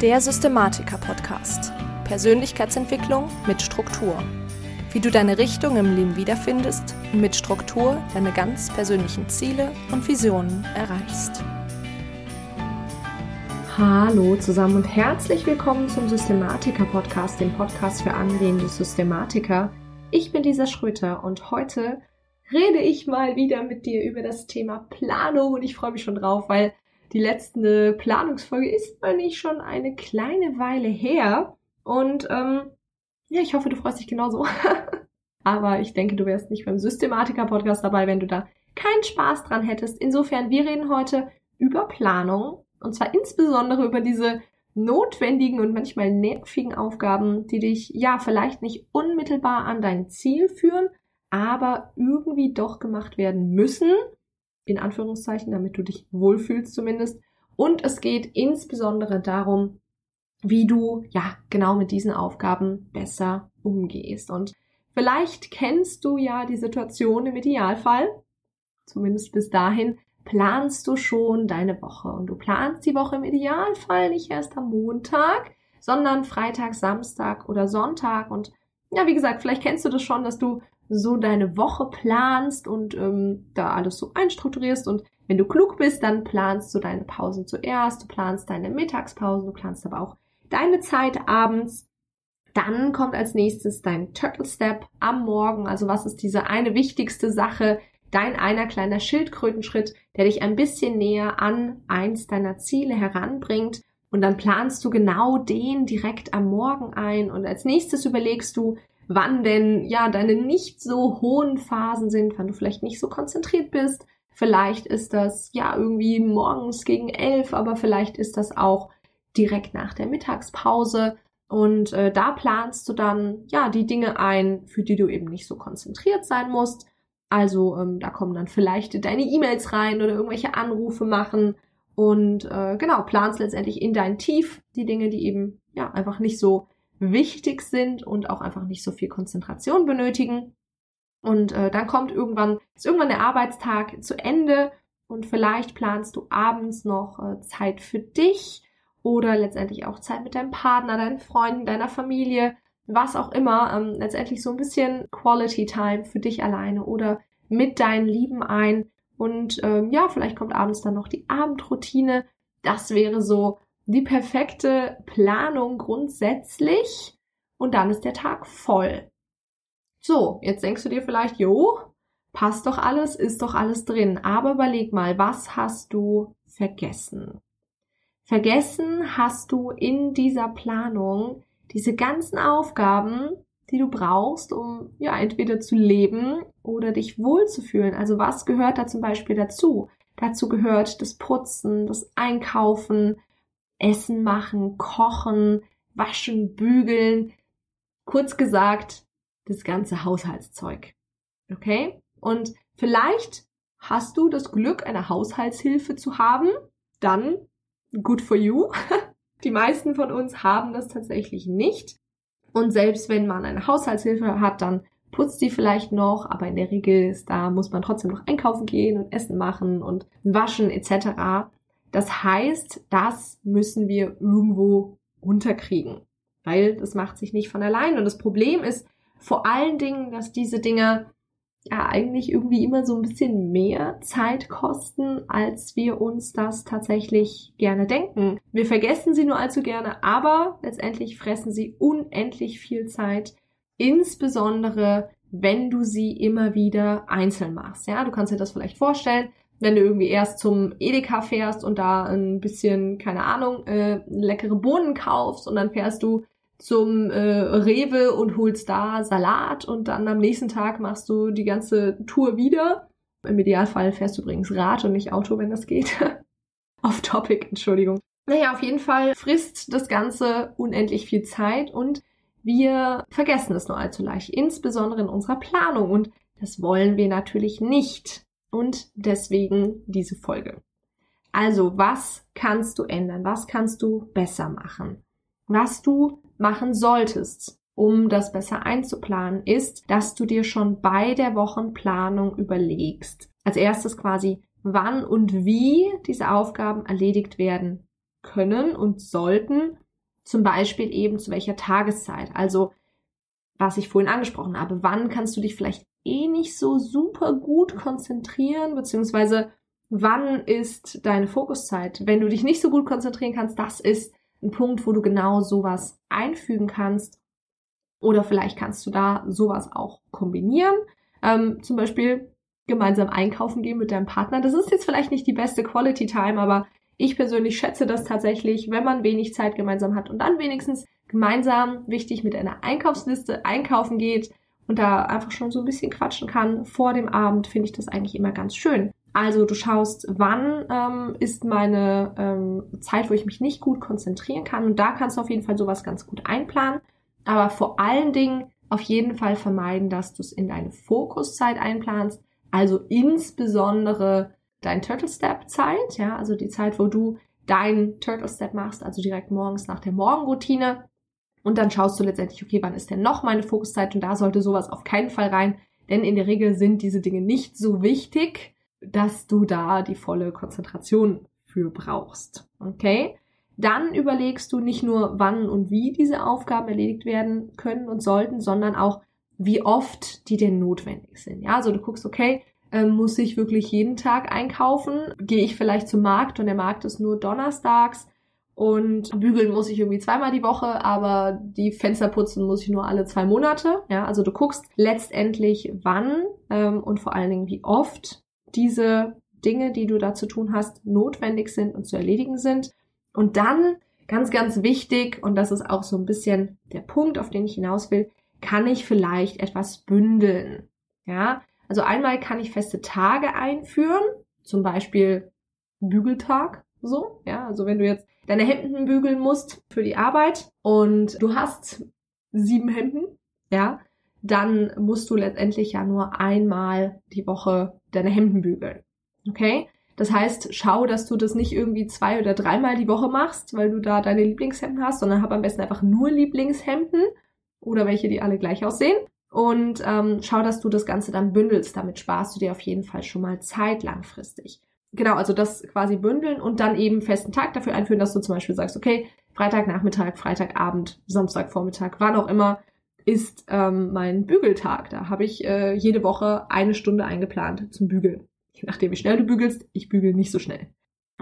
Der Systematiker-Podcast. Persönlichkeitsentwicklung mit Struktur. Wie du deine Richtung im Leben wiederfindest und mit Struktur deine ganz persönlichen Ziele und Visionen erreichst. Hallo zusammen und herzlich willkommen zum Systematiker-Podcast, dem Podcast für angehende Systematiker. Ich bin Lisa Schröter und heute rede ich mal wieder mit dir über das Thema Planung und ich freue mich schon drauf, weil die letzte Planungsfolge ist nicht schon eine kleine Weile her. Und ähm, ja, ich hoffe, du freust dich genauso. Aber ich denke, du wärst nicht beim Systematiker-Podcast dabei, wenn du da keinen Spaß dran hättest. Insofern, wir reden heute über Planung. Und zwar insbesondere über diese notwendigen und manchmal nervigen Aufgaben, die dich ja vielleicht nicht unmittelbar an dein Ziel führen, aber irgendwie doch gemacht werden müssen in Anführungszeichen, damit du dich wohlfühlst zumindest. Und es geht insbesondere darum, wie du ja genau mit diesen Aufgaben besser umgehst. Und vielleicht kennst du ja die Situation im Idealfall, zumindest bis dahin, planst du schon deine Woche. Und du planst die Woche im Idealfall nicht erst am Montag, sondern Freitag, Samstag oder Sonntag. Und ja, wie gesagt, vielleicht kennst du das schon, dass du so deine Woche planst und ähm, da alles so einstrukturierst und wenn du klug bist, dann planst du deine Pausen zuerst, du planst deine Mittagspausen, du planst aber auch deine Zeit abends. Dann kommt als nächstes dein Turtle Step am Morgen. Also was ist diese eine wichtigste Sache, dein einer kleiner Schildkrötenschritt, der dich ein bisschen näher an eins deiner Ziele heranbringt. Und dann planst du genau den direkt am Morgen ein. Und als nächstes überlegst du, wann denn ja deine nicht so hohen Phasen sind, wann du vielleicht nicht so konzentriert bist. Vielleicht ist das ja irgendwie morgens gegen elf, aber vielleicht ist das auch direkt nach der Mittagspause. Und äh, da planst du dann ja die Dinge ein, für die du eben nicht so konzentriert sein musst. Also ähm, da kommen dann vielleicht deine E-Mails rein oder irgendwelche Anrufe machen und äh, genau planst letztendlich in dein Tief die Dinge, die eben ja einfach nicht so wichtig sind und auch einfach nicht so viel Konzentration benötigen. Und äh, dann kommt irgendwann, ist irgendwann der Arbeitstag zu Ende und vielleicht planst du abends noch äh, Zeit für dich oder letztendlich auch Zeit mit deinem Partner, deinen Freunden, deiner Familie, was auch immer. Ähm, letztendlich so ein bisschen Quality Time für dich alleine oder mit deinen Lieben ein. Und ähm, ja, vielleicht kommt abends dann noch die Abendroutine. Das wäre so die perfekte Planung grundsätzlich und dann ist der Tag voll. So, jetzt denkst du dir vielleicht, jo, passt doch alles, ist doch alles drin. Aber überleg mal, was hast du vergessen? Vergessen hast du in dieser Planung diese ganzen Aufgaben, die du brauchst, um ja entweder zu leben oder dich wohlzufühlen. Also was gehört da zum Beispiel dazu? Dazu gehört das Putzen, das Einkaufen, Essen machen, kochen, waschen, bügeln. Kurz gesagt, das ganze Haushaltszeug. Okay? Und vielleicht hast du das Glück, eine Haushaltshilfe zu haben. Dann good for you. Die meisten von uns haben das tatsächlich nicht. Und selbst wenn man eine Haushaltshilfe hat, dann putzt die vielleicht noch, aber in der Regel ist da, muss man trotzdem noch einkaufen gehen und Essen machen und waschen etc. Das heißt, das müssen wir irgendwo unterkriegen, weil das macht sich nicht von allein. Und das Problem ist vor allen Dingen, dass diese Dinge ja eigentlich irgendwie immer so ein bisschen mehr Zeit kosten, als wir uns das tatsächlich gerne denken. Wir vergessen sie nur allzu gerne, aber letztendlich fressen sie unendlich viel Zeit, insbesondere wenn du sie immer wieder einzeln machst. Ja, du kannst dir das vielleicht vorstellen wenn du irgendwie erst zum Edeka fährst und da ein bisschen, keine Ahnung, äh, leckere Bohnen kaufst und dann fährst du zum äh, Rewe und holst da Salat und dann am nächsten Tag machst du die ganze Tour wieder. Im Idealfall fährst du übrigens Rad und nicht Auto, wenn das geht. Off Topic, Entschuldigung. Naja, auf jeden Fall frisst das Ganze unendlich viel Zeit und wir vergessen es nur allzu leicht, insbesondere in unserer Planung und das wollen wir natürlich nicht und deswegen diese Folge. Also, was kannst du ändern? Was kannst du besser machen? Was du machen solltest, um das besser einzuplanen, ist, dass du dir schon bei der Wochenplanung überlegst. Als erstes quasi, wann und wie diese Aufgaben erledigt werden können und sollten Zum Beispiel eben zu welcher Tageszeit. Also, was ich vorhin angesprochen habe, wann kannst du dich vielleicht eh nicht so super gut konzentrieren, beziehungsweise wann ist deine Fokuszeit? Wenn du dich nicht so gut konzentrieren kannst, das ist ein Punkt, wo du genau sowas einfügen kannst. Oder vielleicht kannst du da sowas auch kombinieren. Ähm, zum Beispiel gemeinsam einkaufen gehen mit deinem Partner. Das ist jetzt vielleicht nicht die beste Quality Time, aber ich persönlich schätze das tatsächlich, wenn man wenig Zeit gemeinsam hat und dann wenigstens gemeinsam, wichtig, mit einer Einkaufsliste einkaufen geht und da einfach schon so ein bisschen quatschen kann vor dem Abend, finde ich das eigentlich immer ganz schön. Also du schaust, wann ähm, ist meine ähm, Zeit, wo ich mich nicht gut konzentrieren kann. Und da kannst du auf jeden Fall sowas ganz gut einplanen. Aber vor allen Dingen auf jeden Fall vermeiden, dass du es in deine Fokuszeit einplanst. Also insbesondere dein Turtle Step Zeit, ja, also die Zeit, wo du dein Turtle Step machst, also direkt morgens nach der Morgenroutine. Und dann schaust du letztendlich, okay, wann ist denn noch meine Fokuszeit? Und da sollte sowas auf keinen Fall rein, denn in der Regel sind diese Dinge nicht so wichtig dass du da die volle Konzentration für brauchst. Okay? Dann überlegst du nicht nur, wann und wie diese Aufgaben erledigt werden können und sollten, sondern auch, wie oft die denn notwendig sind. Ja, also du guckst, okay, ähm, muss ich wirklich jeden Tag einkaufen? Gehe ich vielleicht zum Markt und der Markt ist nur donnerstags und bügeln muss ich irgendwie zweimal die Woche, aber die Fenster putzen muss ich nur alle zwei Monate. Ja, also du guckst letztendlich wann ähm, und vor allen Dingen wie oft diese Dinge, die du da zu tun hast, notwendig sind und zu erledigen sind. Und dann, ganz, ganz wichtig, und das ist auch so ein bisschen der Punkt, auf den ich hinaus will, kann ich vielleicht etwas bündeln. Ja, also einmal kann ich feste Tage einführen, zum Beispiel Bügeltag, so, ja, also wenn du jetzt deine Hemden bügeln musst für die Arbeit und du hast sieben Hemden, ja, dann musst du letztendlich ja nur einmal die Woche deine Hemden bügeln. Okay? Das heißt, schau, dass du das nicht irgendwie zwei oder dreimal die Woche machst, weil du da deine Lieblingshemden hast, sondern hab am besten einfach nur Lieblingshemden oder welche, die alle gleich aussehen. Und ähm, schau, dass du das Ganze dann bündelst. Damit sparst du dir auf jeden Fall schon mal Zeit langfristig. Genau, also das quasi bündeln und dann eben festen Tag dafür einführen, dass du zum Beispiel sagst, okay, Freitagnachmittag, Freitagabend, Samstagvormittag, wann auch immer, ist ähm, mein Bügeltag. Da habe ich äh, jede Woche eine Stunde eingeplant zum Bügeln. Je nachdem, wie schnell du bügelst, ich bügel nicht so schnell.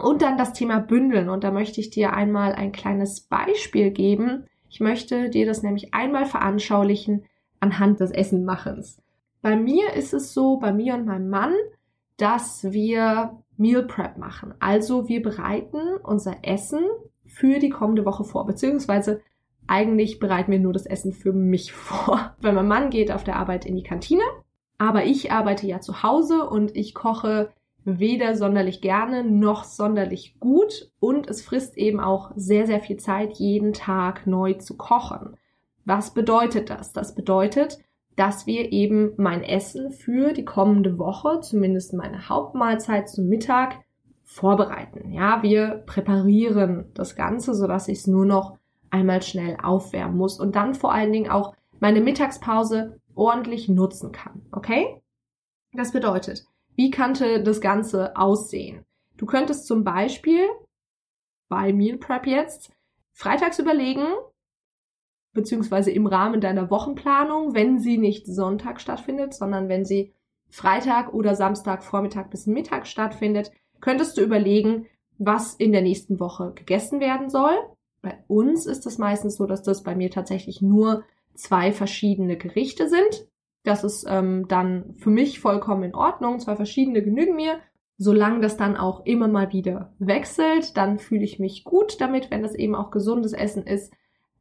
Und dann das Thema Bündeln. Und da möchte ich dir einmal ein kleines Beispiel geben. Ich möchte dir das nämlich einmal veranschaulichen anhand des Essenmachens. Bei mir ist es so, bei mir und meinem Mann, dass wir Meal Prep machen. Also wir bereiten unser Essen für die kommende Woche vor, beziehungsweise eigentlich bereiten wir nur das Essen für mich vor. Weil mein Mann geht auf der Arbeit in die Kantine, aber ich arbeite ja zu Hause und ich koche weder sonderlich gerne noch sonderlich gut und es frisst eben auch sehr, sehr viel Zeit, jeden Tag neu zu kochen. Was bedeutet das? Das bedeutet, dass wir eben mein Essen für die kommende Woche, zumindest meine Hauptmahlzeit zum Mittag, vorbereiten. Ja, wir präparieren das Ganze, sodass ich es nur noch einmal schnell aufwärmen muss und dann vor allen Dingen auch meine Mittagspause ordentlich nutzen kann. Okay? Das bedeutet, wie könnte das Ganze aussehen? Du könntest zum Beispiel bei Meal Prep jetzt freitags überlegen, beziehungsweise im Rahmen deiner Wochenplanung, wenn sie nicht Sonntag stattfindet, sondern wenn sie Freitag oder Samstag Vormittag bis Mittag stattfindet, könntest du überlegen, was in der nächsten Woche gegessen werden soll bei uns ist es meistens so, dass das bei mir tatsächlich nur zwei verschiedene Gerichte sind. Das ist ähm, dann für mich vollkommen in Ordnung. Zwei verschiedene genügen mir. Solange das dann auch immer mal wieder wechselt, dann fühle ich mich gut damit, wenn das eben auch gesundes Essen ist.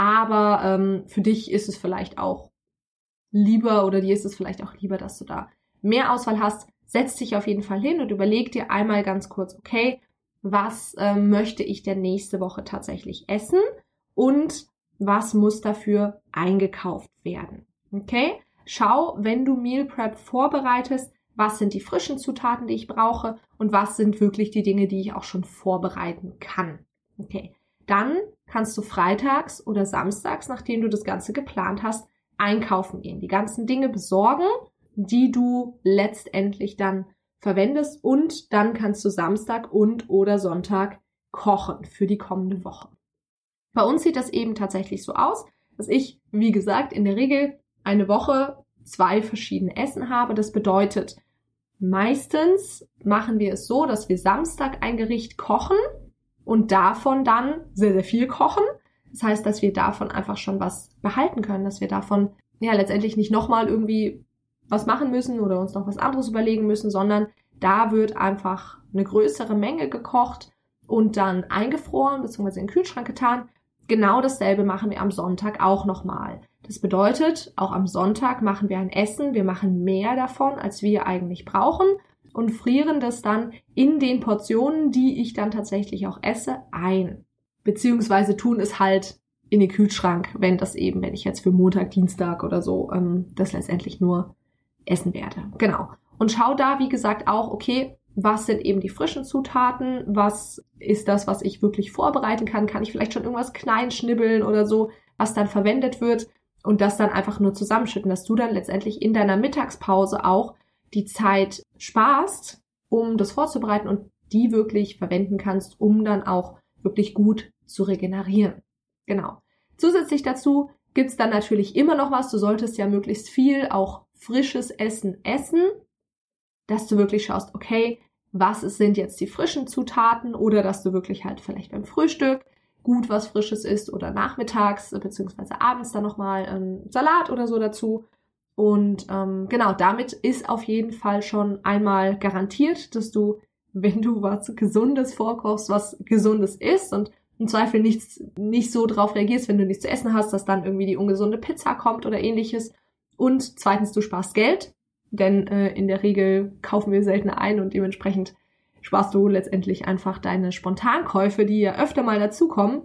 Aber ähm, für dich ist es vielleicht auch lieber oder dir ist es vielleicht auch lieber, dass du da mehr Auswahl hast. Setz dich auf jeden Fall hin und überleg dir einmal ganz kurz, okay, was äh, möchte ich denn nächste Woche tatsächlich essen und was muss dafür eingekauft werden. Okay? Schau, wenn du Meal Prep vorbereitest, was sind die frischen Zutaten, die ich brauche und was sind wirklich die Dinge, die ich auch schon vorbereiten kann. Okay. Dann kannst du freitags oder samstags, nachdem du das Ganze geplant hast, einkaufen gehen. Die ganzen Dinge besorgen, die du letztendlich dann verwendest und dann kannst du Samstag und oder Sonntag kochen für die kommende Woche. Bei uns sieht das eben tatsächlich so aus, dass ich, wie gesagt, in der Regel eine Woche zwei verschiedene Essen habe. Das bedeutet, meistens machen wir es so, dass wir Samstag ein Gericht kochen und davon dann sehr, sehr viel kochen. Das heißt, dass wir davon einfach schon was behalten können, dass wir davon ja letztendlich nicht nochmal irgendwie was machen müssen oder uns noch was anderes überlegen müssen, sondern da wird einfach eine größere Menge gekocht und dann eingefroren bzw. in den Kühlschrank getan. Genau dasselbe machen wir am Sonntag auch nochmal. Das bedeutet, auch am Sonntag machen wir ein Essen, wir machen mehr davon, als wir eigentlich brauchen und frieren das dann in den Portionen, die ich dann tatsächlich auch esse, ein. Beziehungsweise tun es halt in den Kühlschrank, wenn das eben, wenn ich jetzt für Montag, Dienstag oder so ähm, das letztendlich nur essen werde. Genau. Und schau da, wie gesagt, auch, okay, was sind eben die frischen Zutaten, was ist das, was ich wirklich vorbereiten kann, kann ich vielleicht schon irgendwas klein schnibbeln oder so, was dann verwendet wird und das dann einfach nur zusammenschütten, dass du dann letztendlich in deiner Mittagspause auch die Zeit sparst, um das vorzubereiten und die wirklich verwenden kannst, um dann auch wirklich gut zu regenerieren. Genau. Zusätzlich dazu gibt's dann natürlich immer noch was. Du solltest ja möglichst viel auch frisches Essen essen, dass du wirklich schaust, okay, was sind jetzt die frischen Zutaten oder dass du wirklich halt vielleicht beim Frühstück gut was Frisches isst oder nachmittags beziehungsweise abends dann nochmal ähm, Salat oder so dazu. Und ähm, genau, damit ist auf jeden Fall schon einmal garantiert, dass du, wenn du was Gesundes vorkochst, was Gesundes isst und im Zweifel nichts, nicht so drauf reagierst, wenn du nichts zu essen hast, dass dann irgendwie die ungesunde Pizza kommt oder ähnliches. Und zweitens, du sparst Geld, denn äh, in der Regel kaufen wir seltener ein und dementsprechend sparst du letztendlich einfach deine Spontankäufe, die ja öfter mal dazukommen.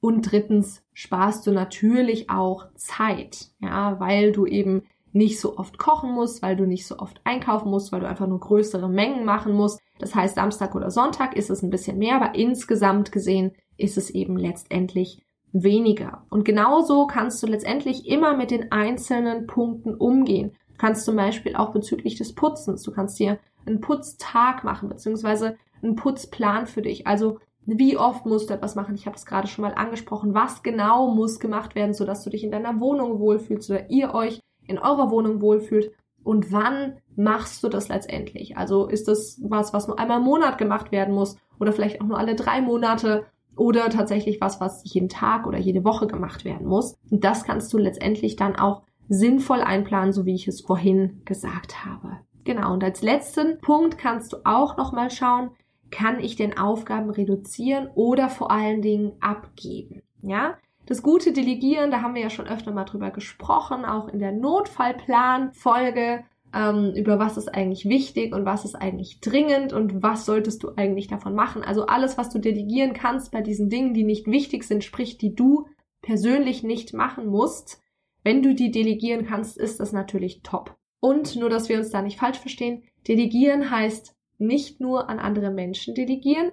Und drittens sparst du natürlich auch Zeit, ja, weil du eben nicht so oft kochen musst, weil du nicht so oft einkaufen musst, weil du einfach nur größere Mengen machen musst. Das heißt, Samstag oder Sonntag ist es ein bisschen mehr, aber insgesamt gesehen ist es eben letztendlich weniger. Und genauso kannst du letztendlich immer mit den einzelnen Punkten umgehen. Du kannst zum Beispiel auch bezüglich des Putzens, du kannst dir einen Putztag machen, beziehungsweise einen Putzplan für dich. Also wie oft musst du etwas machen? Ich habe es gerade schon mal angesprochen. Was genau muss gemacht werden, sodass du dich in deiner Wohnung wohlfühlst oder ihr euch in eurer Wohnung wohlfühlt? Und wann machst du das letztendlich? Also ist das was, was nur einmal im Monat gemacht werden muss oder vielleicht auch nur alle drei Monate oder tatsächlich was, was jeden Tag oder jede Woche gemacht werden muss? Und das kannst du letztendlich dann auch sinnvoll einplanen, so wie ich es vorhin gesagt habe. Genau, und als letzten Punkt kannst du auch nochmal schauen, kann ich denn Aufgaben reduzieren oder vor allen Dingen abgeben? Ja, das gute Delegieren, da haben wir ja schon öfter mal drüber gesprochen, auch in der Notfallplan-Folge, ähm, über was ist eigentlich wichtig und was ist eigentlich dringend und was solltest du eigentlich davon machen. Also alles, was du delegieren kannst bei diesen Dingen, die nicht wichtig sind, sprich, die du persönlich nicht machen musst, wenn du die delegieren kannst, ist das natürlich top. Und nur, dass wir uns da nicht falsch verstehen, delegieren heißt nicht nur an andere Menschen delegieren,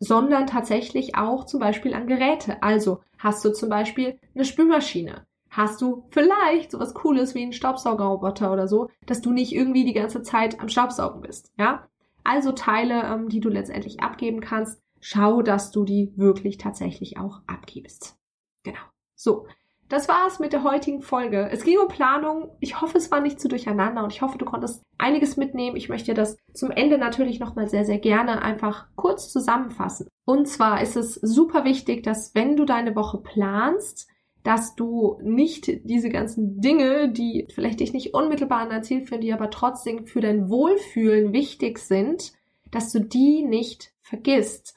sondern tatsächlich auch zum Beispiel an Geräte. Also hast du zum Beispiel eine Spülmaschine. Hast du vielleicht sowas Cooles wie einen Staubsaugerroboter oder so, dass du nicht irgendwie die ganze Zeit am Staubsaugen bist, ja? Also Teile, ähm, die du letztendlich abgeben kannst, schau, dass du die wirklich tatsächlich auch abgibst. Genau. So, das war's mit der heutigen Folge. Es ging um Planung. Ich hoffe, es war nicht zu durcheinander und ich hoffe, du konntest einiges mitnehmen. Ich möchte das zum Ende natürlich nochmal sehr, sehr gerne einfach kurz zusammenfassen. Und zwar ist es super wichtig, dass wenn du deine Woche planst, dass du nicht diese ganzen Dinge, die vielleicht dich nicht unmittelbar an dein Ziel führen, die aber trotzdem für dein Wohlfühlen wichtig sind, dass du die nicht vergisst.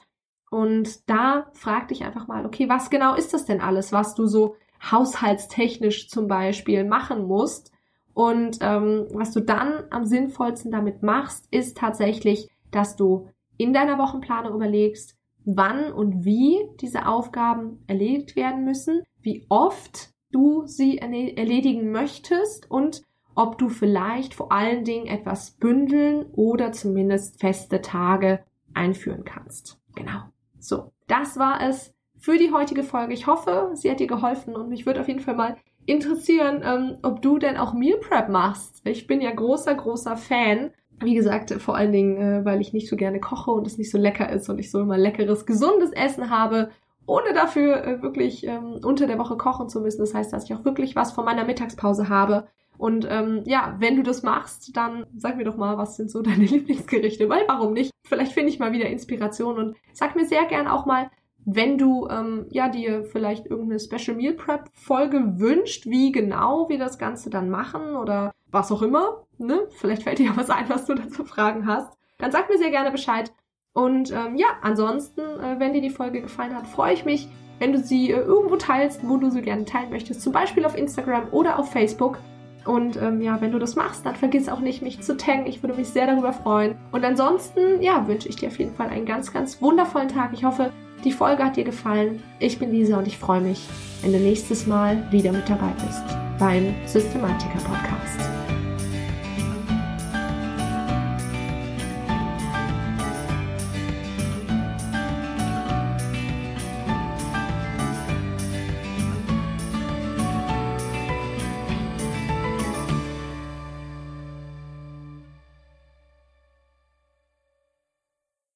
Und da frag dich einfach mal, okay, was genau ist das denn alles, was du so haushaltstechnisch zum Beispiel machen musst. Und ähm, was du dann am sinnvollsten damit machst, ist tatsächlich, dass du in deiner Wochenplanung überlegst, wann und wie diese Aufgaben erledigt werden müssen, wie oft du sie erledigen möchtest und ob du vielleicht vor allen Dingen etwas bündeln oder zumindest feste Tage einführen kannst. Genau. So, das war es für die heutige Folge. Ich hoffe, sie hat dir geholfen und mich würde auf jeden Fall mal interessieren, ähm, ob du denn auch Meal Prep machst. Ich bin ja großer, großer Fan. Wie gesagt, vor allen Dingen, äh, weil ich nicht so gerne koche und es nicht so lecker ist und ich so immer leckeres, gesundes Essen habe ohne dafür äh, wirklich ähm, unter der Woche kochen zu müssen. Das heißt, dass ich auch wirklich was von meiner Mittagspause habe. Und ähm, ja, wenn du das machst, dann sag mir doch mal, was sind so deine Lieblingsgerichte, weil warum nicht? Vielleicht finde ich mal wieder Inspiration und sag mir sehr gern auch mal, wenn du ähm, ja dir vielleicht irgendeine Special Meal Prep Folge wünscht, wie genau wir das Ganze dann machen oder was auch immer, ne? Vielleicht fällt dir ja was ein, was du dazu Fragen hast. Dann sag mir sehr gerne Bescheid. Und ähm, ja, ansonsten, äh, wenn dir die Folge gefallen hat, freue ich mich, wenn du sie äh, irgendwo teilst, wo du sie gerne teilen möchtest. Zum Beispiel auf Instagram oder auf Facebook. Und ähm, ja, wenn du das machst, dann vergiss auch nicht, mich zu taggen. Ich würde mich sehr darüber freuen. Und ansonsten, ja, wünsche ich dir auf jeden Fall einen ganz, ganz wundervollen Tag. Ich hoffe, die Folge hat dir gefallen. Ich bin Lisa und ich freue mich, wenn du nächstes Mal wieder mit dabei bist beim Systematiker Podcast.